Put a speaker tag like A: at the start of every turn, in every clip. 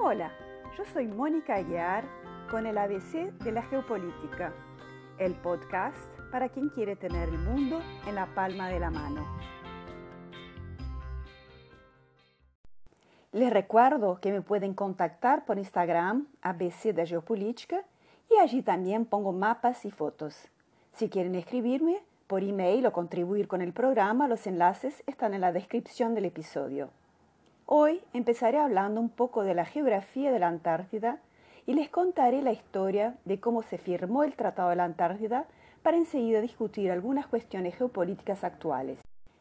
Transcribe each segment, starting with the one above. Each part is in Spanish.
A: Hola, yo soy Mónica Aguiar con el ABC de la Geopolítica, el podcast para quien quiere tener el mundo en la palma de la mano. Les recuerdo que me pueden contactar por Instagram, ABC de Geopolítica, y allí también pongo mapas y fotos. Si quieren escribirme por email o contribuir con el programa, los enlaces están en la descripción del episodio. Hoy empezaré hablando un poco de la geografía de la Antártida y les contaré la historia de cómo se firmó el Tratado de la Antártida para enseguida discutir algunas cuestiones geopolíticas actuales.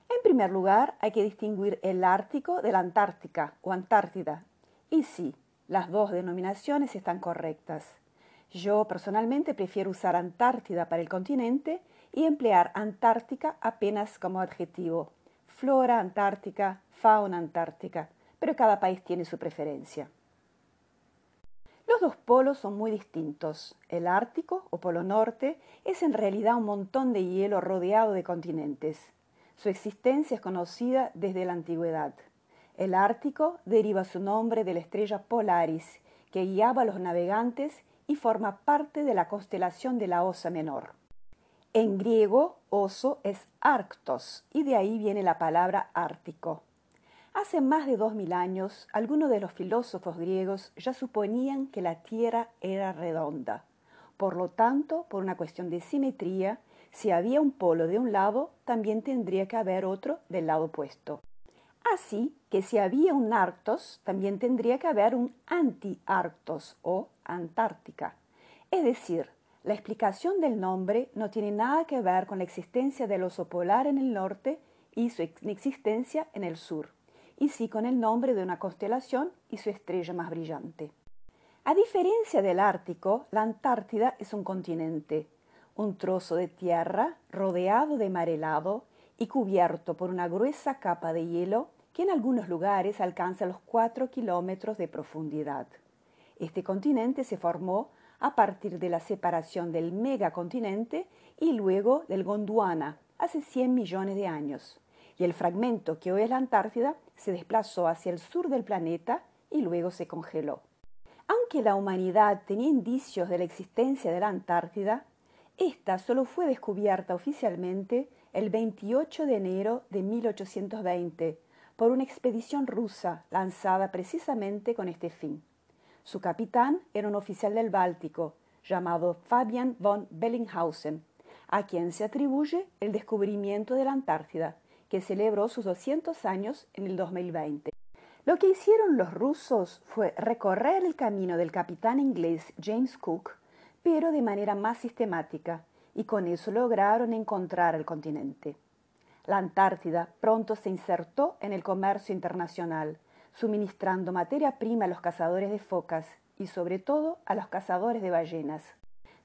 A: En primer lugar, hay que distinguir el Ártico de la Antártica o Antártida. Y sí, las dos denominaciones están correctas. Yo personalmente prefiero usar Antártida para el continente y emplear Antártica apenas como adjetivo. Flora antártica, fauna antártica, pero cada país tiene su preferencia. Los dos polos son muy distintos. El Ártico o Polo Norte es en realidad un montón de hielo rodeado de continentes. Su existencia es conocida desde la antigüedad. El Ártico deriva su nombre de la estrella Polaris, que guiaba a los navegantes y forma parte de la constelación de la Osa Menor. En griego, oso es arctos y de ahí viene la palabra ártico. Hace más de dos mil años, algunos de los filósofos griegos ya suponían que la Tierra era redonda. Por lo tanto, por una cuestión de simetría, si había un polo de un lado, también tendría que haber otro del lado opuesto. Así que si había un Arctos, también tendría que haber un anti-Arctos o Antártica. Es decir, la explicación del nombre no tiene nada que ver con la existencia del oso polar en el norte y su existencia en el sur, y sí con el nombre de una constelación y su estrella más brillante. A diferencia del Ártico, la Antártida es un continente, un trozo de tierra rodeado de mar helado y cubierto por una gruesa capa de hielo que en algunos lugares alcanza los 4 kilómetros de profundidad. Este continente se formó a partir de la separación del megacontinente y luego del Gondwana hace 100 millones de años. Y el fragmento que hoy es la Antártida se desplazó hacia el sur del planeta y luego se congeló. Aunque la humanidad tenía indicios de la existencia de la Antártida, esta solo fue descubierta oficialmente el 28 de enero de 1820 por una expedición rusa lanzada precisamente con este fin. Su capitán era un oficial del Báltico llamado Fabian von Bellinghausen, a quien se atribuye el descubrimiento de la Antártida, que celebró sus 200 años en el 2020. Lo que hicieron los rusos fue recorrer el camino del capitán inglés James Cook, pero de manera más sistemática, y con eso lograron encontrar el continente. La Antártida pronto se insertó en el comercio internacional, suministrando materia prima a los cazadores de focas y sobre todo a los cazadores de ballenas.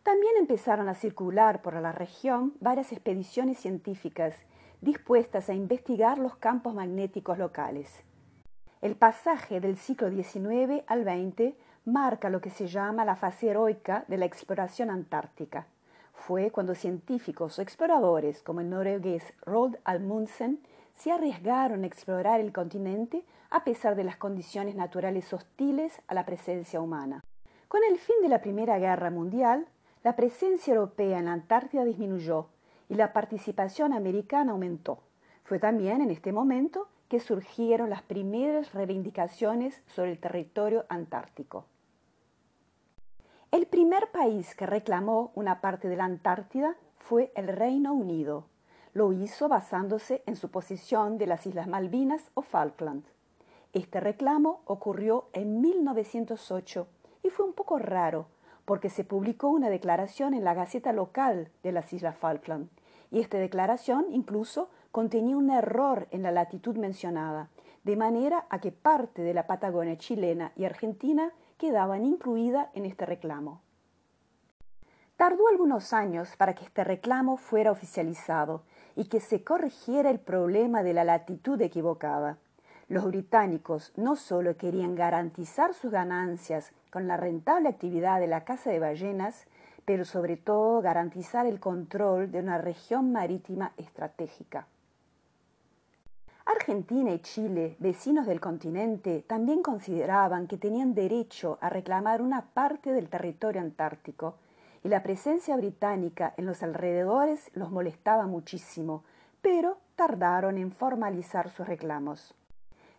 A: También empezaron a circular por la región varias expediciones científicas dispuestas a investigar los campos magnéticos locales. El pasaje del siglo XIX al XX marca lo que se llama la fase heroica de la exploración antártica. Fue cuando científicos o exploradores como el noruegués Roald Amundsen se arriesgaron a explorar el continente a pesar de las condiciones naturales hostiles a la presencia humana. Con el fin de la Primera Guerra Mundial, la presencia europea en la Antártida disminuyó y la participación americana aumentó. Fue también en este momento que surgieron las primeras reivindicaciones sobre el territorio antártico. El primer país que reclamó una parte de la Antártida fue el Reino Unido. Lo hizo basándose en su posición de las Islas Malvinas o Falkland. Este reclamo ocurrió en 1908 y fue un poco raro porque se publicó una declaración en la Gaceta local de las Islas Falkland y esta declaración incluso contenía un error en la latitud mencionada, de manera a que parte de la Patagonia chilena y argentina quedaban incluida en este reclamo. Tardó algunos años para que este reclamo fuera oficializado y que se corrigiera el problema de la latitud equivocada. Los británicos no solo querían garantizar sus ganancias con la rentable actividad de la caza de ballenas, pero sobre todo garantizar el control de una región marítima estratégica. Argentina y Chile, vecinos del continente, también consideraban que tenían derecho a reclamar una parte del territorio antártico, y la presencia británica en los alrededores los molestaba muchísimo, pero tardaron en formalizar sus reclamos.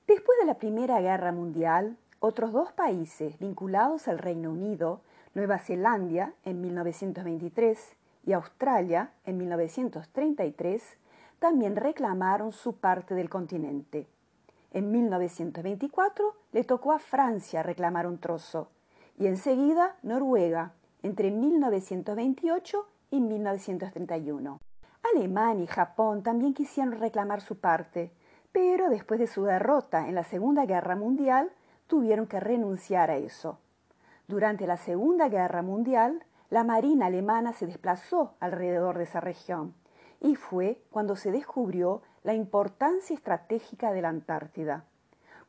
A: Después de la Primera Guerra Mundial, otros dos países vinculados al Reino Unido, Nueva Zelanda en 1923 y Australia en 1933, también reclamaron su parte del continente. En 1924 le tocó a Francia reclamar un trozo y enseguida Noruega entre 1928 y 1931. Alemania y Japón también quisieron reclamar su parte, pero después de su derrota en la Segunda Guerra Mundial tuvieron que renunciar a eso. Durante la Segunda Guerra Mundial, la Marina alemana se desplazó alrededor de esa región y fue cuando se descubrió la importancia estratégica de la Antártida.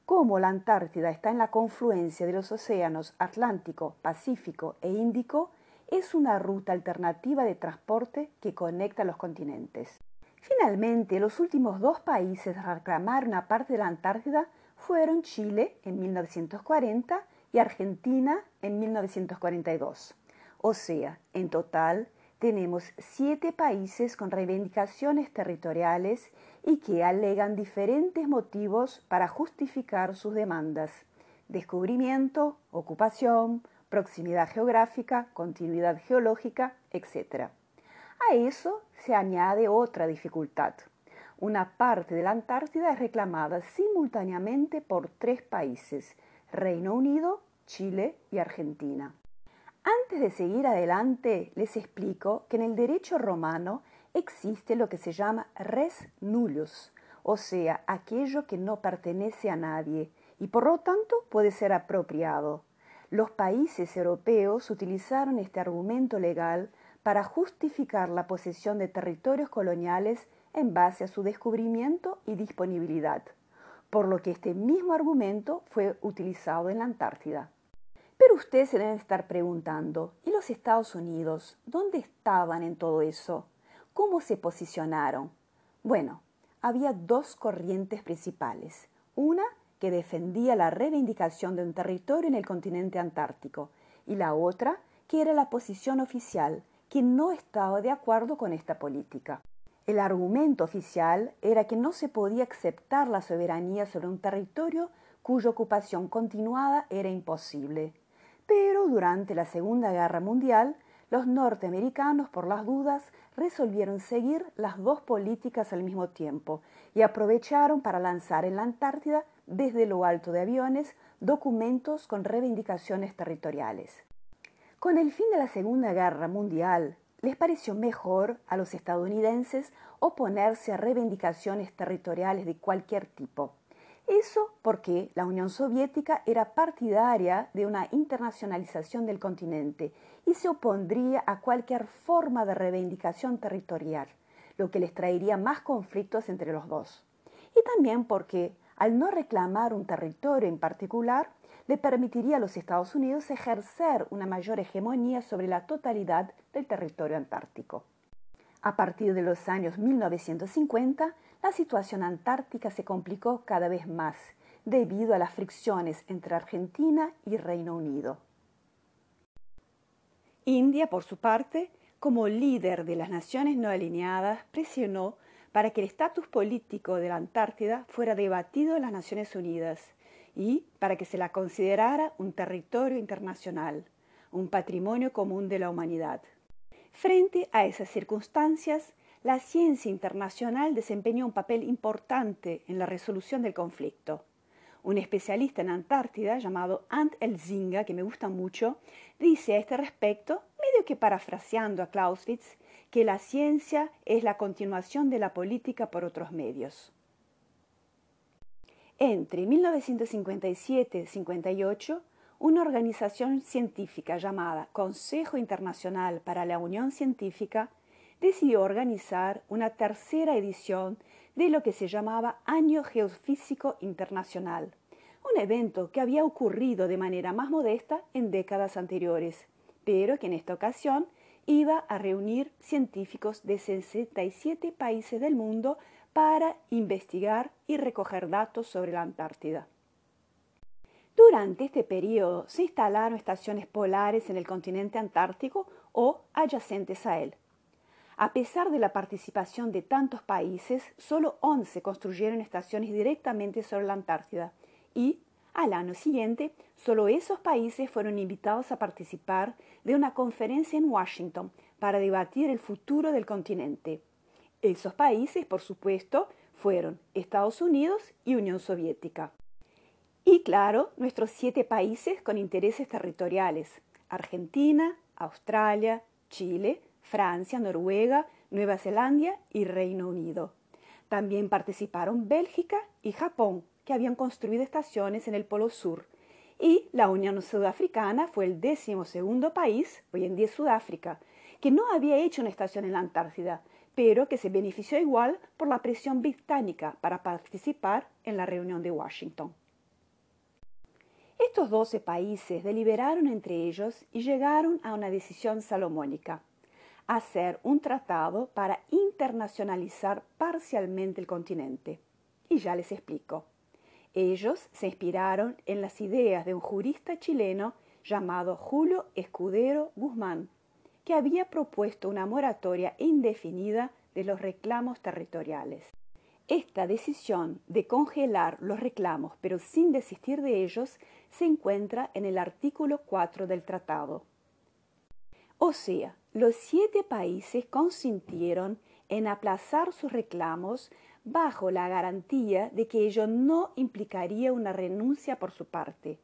A: Como la Antártida está en la confluencia de los océanos Atlántico, Pacífico e Índico, es una ruta alternativa de transporte que conecta los continentes. Finalmente, los últimos dos países a reclamar una parte de la Antártida fueron Chile en 1940 y Argentina en 1942. O sea, en total, tenemos siete países con reivindicaciones territoriales y que alegan diferentes motivos para justificar sus demandas. Descubrimiento, ocupación, proximidad geográfica, continuidad geológica, etc. A eso se añade otra dificultad. Una parte de la Antártida es reclamada simultáneamente por tres países, Reino Unido, Chile y Argentina. Antes de seguir adelante, les explico que en el derecho romano existe lo que se llama res nullus, o sea, aquello que no pertenece a nadie y por lo tanto puede ser apropiado. Los países europeos utilizaron este argumento legal para justificar la posesión de territorios coloniales en base a su descubrimiento y disponibilidad, por lo que este mismo argumento fue utilizado en la Antártida. Pero ustedes se deben estar preguntando, ¿y los Estados Unidos? ¿Dónde estaban en todo eso? ¿Cómo se posicionaron? Bueno, había dos corrientes principales. Una que defendía la reivindicación de un territorio en el continente antártico y la otra que era la posición oficial, que no estaba de acuerdo con esta política. El argumento oficial era que no se podía aceptar la soberanía sobre un territorio cuya ocupación continuada era imposible. Pero durante la Segunda Guerra Mundial, los norteamericanos, por las dudas, resolvieron seguir las dos políticas al mismo tiempo y aprovecharon para lanzar en la Antártida, desde lo alto de aviones, documentos con reivindicaciones territoriales. Con el fin de la Segunda Guerra Mundial, les pareció mejor a los estadounidenses oponerse a reivindicaciones territoriales de cualquier tipo. Eso porque la Unión Soviética era partidaria de una internacionalización del continente y se opondría a cualquier forma de reivindicación territorial, lo que les traería más conflictos entre los dos. Y también porque, al no reclamar un territorio en particular, le permitiría a los Estados Unidos ejercer una mayor hegemonía sobre la totalidad del territorio antártico. A partir de los años 1950, la situación antártica se complicó cada vez más debido a las fricciones entre Argentina y Reino Unido. India, por su parte, como líder de las naciones no alineadas, presionó para que el estatus político de la Antártida fuera debatido en las Naciones Unidas y para que se la considerara un territorio internacional, un patrimonio común de la humanidad. Frente a esas circunstancias, la ciencia internacional desempeñó un papel importante en la resolución del conflicto. Un especialista en Antártida llamado Ant Elzinga, que me gusta mucho, dice a este respecto, medio que parafraseando a Clausewitz, que la ciencia es la continuación de la política por otros medios. Entre 1957 y 58, una organización científica llamada Consejo Internacional para la Unión Científica decidió organizar una tercera edición de lo que se llamaba Año Geofísico Internacional, un evento que había ocurrido de manera más modesta en décadas anteriores, pero que en esta ocasión iba a reunir científicos de 67 países del mundo para investigar y recoger datos sobre la Antártida. Durante este periodo se instalaron estaciones polares en el continente antártico o adyacentes a él. A pesar de la participación de tantos países, solo 11 construyeron estaciones directamente sobre la Antártida y, al año siguiente, solo esos países fueron invitados a participar de una conferencia en Washington para debatir el futuro del continente. Esos países, por supuesto, fueron Estados Unidos y Unión Soviética. Y claro, nuestros siete países con intereses territoriales, Argentina, Australia, Chile, Francia, Noruega, Nueva Zelanda y Reino Unido. También participaron Bélgica y Japón, que habían construido estaciones en el Polo Sur. Y la Unión Sudafricana fue el décimo segundo país, hoy en día Sudáfrica, que no había hecho una estación en la Antártida, pero que se benefició igual por la presión británica para participar en la reunión de Washington. Estos doce países deliberaron entre ellos y llegaron a una decisión salomónica, hacer un tratado para internacionalizar parcialmente el continente. Y ya les explico. Ellos se inspiraron en las ideas de un jurista chileno llamado Julio Escudero Guzmán, que había propuesto una moratoria indefinida de los reclamos territoriales. Esta decisión de congelar los reclamos pero sin desistir de ellos se encuentra en el artículo 4 del tratado. O sea, los siete países consintieron en aplazar sus reclamos bajo la garantía de que ello no implicaría una renuncia por su parte.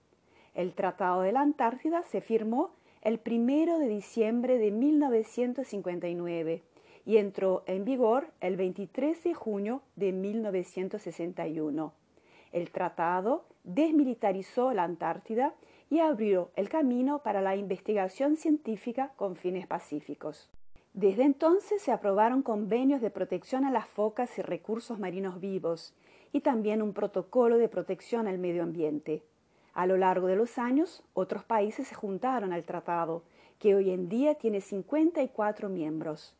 A: El Tratado de la Antártida se firmó el primero de diciembre de 1959 y entró en vigor el 23 de junio de 1961. El tratado desmilitarizó la Antártida y abrió el camino para la investigación científica con fines pacíficos. Desde entonces se aprobaron convenios de protección a las focas y recursos marinos vivos y también un protocolo de protección al medio ambiente. A lo largo de los años, otros países se juntaron al tratado, que hoy en día tiene 54 miembros.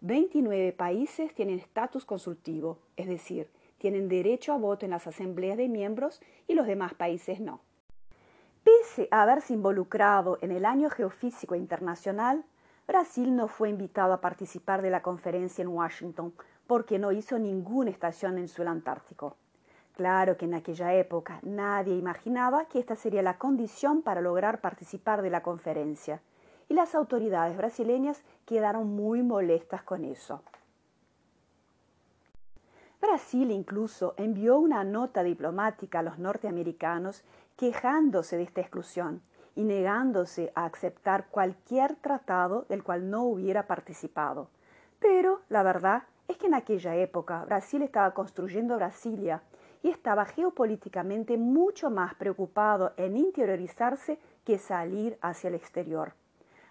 A: 29 países tienen estatus consultivo, es decir, tienen derecho a voto en las asambleas de miembros y los demás países no. Pese a haberse involucrado en el Año Geofísico Internacional, Brasil no fue invitado a participar de la conferencia en Washington porque no hizo ninguna estación en suelo antártico. Claro que en aquella época nadie imaginaba que esta sería la condición para lograr participar de la conferencia, y las autoridades brasileñas quedaron muy molestas con eso. Brasil incluso envió una nota diplomática a los norteamericanos quejándose de esta exclusión y negándose a aceptar cualquier tratado del cual no hubiera participado. Pero la verdad es que en aquella época Brasil estaba construyendo Brasilia y estaba geopolíticamente mucho más preocupado en interiorizarse que salir hacia el exterior.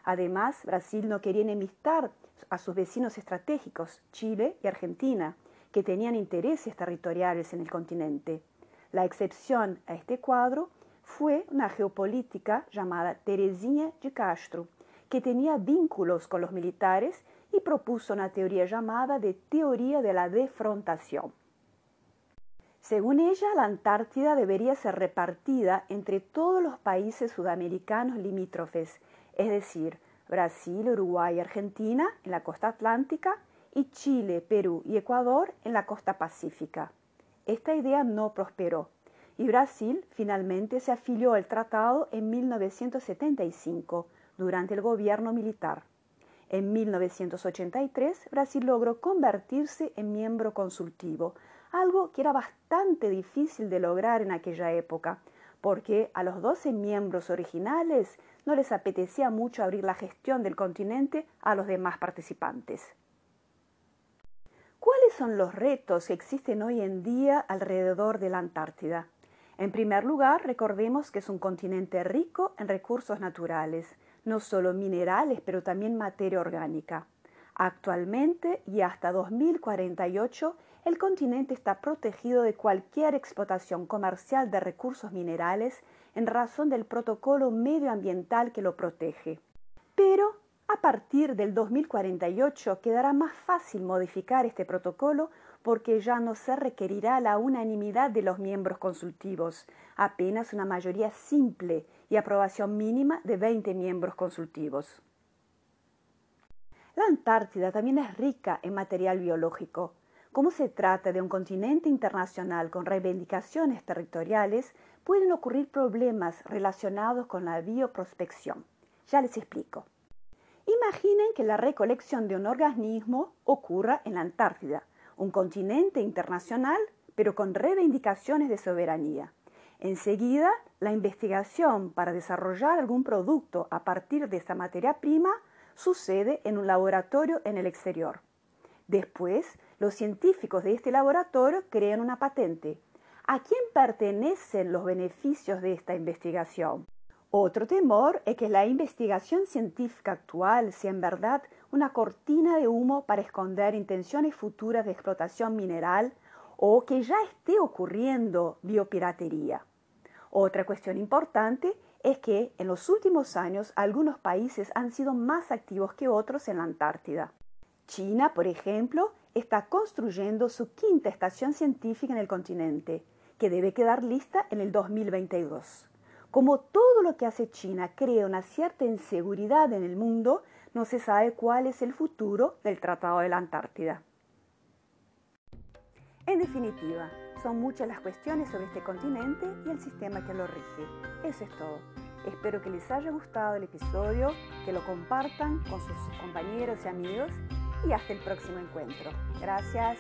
A: Además, Brasil no quería enemistar a sus vecinos estratégicos, Chile y Argentina, que tenían intereses territoriales en el continente. La excepción a este cuadro fue una geopolítica llamada Teresinha de Castro, que tenía vínculos con los militares y propuso una teoría llamada de teoría de la defrontación. Según ella, la Antártida debería ser repartida entre todos los países sudamericanos limítrofes, es decir, Brasil, Uruguay y Argentina en la costa atlántica y Chile, Perú y Ecuador en la costa pacífica. Esta idea no prosperó y Brasil finalmente se afilió al tratado en 1975 durante el gobierno militar. En 1983 Brasil logró convertirse en miembro consultivo, algo que era bastante difícil de lograr en aquella época, porque a los 12 miembros originales no les apetecía mucho abrir la gestión del continente a los demás participantes. ¿Cuáles son los retos que existen hoy en día alrededor de la Antártida? En primer lugar, recordemos que es un continente rico en recursos naturales, no solo minerales, pero también materia orgánica. Actualmente y hasta 2048 el continente está protegido de cualquier explotación comercial de recursos minerales en razón del protocolo medioambiental que lo protege. Pero, A partir del 2048 quedará más fácil modificar este protocolo porque ya no se requerirá la unanimidad de los miembros consultivos, apenas una mayoría simple y aprobación mínima de 20 miembros consultivos. La Antártida también es rica en material biológico. Como se trata de un continente internacional con reivindicaciones territoriales, pueden ocurrir problemas relacionados con la bioprospección. Ya les explico. Imaginen que la recolección de un organismo ocurra en la Antártida, un continente internacional, pero con reivindicaciones de soberanía. Enseguida, la investigación para desarrollar algún producto a partir de esta materia prima sucede en un laboratorio en el exterior. Después, los científicos de este laboratorio crean una patente. ¿A quién pertenecen los beneficios de esta investigación? Otro temor es que la investigación científica actual sea en verdad una cortina de humo para esconder intenciones futuras de explotación mineral o que ya esté ocurriendo biopiratería. Otra cuestión importante es que en los últimos años algunos países han sido más activos que otros en la Antártida. China, por ejemplo, está construyendo su quinta estación científica en el continente, que debe quedar lista en el 2022. Como todo lo que hace China crea una cierta inseguridad en el mundo, no se sabe cuál es el futuro del Tratado de la Antártida. En definitiva, son muchas las cuestiones sobre este continente y el sistema que lo rige. Eso es todo. Espero que les haya gustado el episodio, que lo compartan con sus compañeros y amigos y hasta el próximo encuentro. Gracias.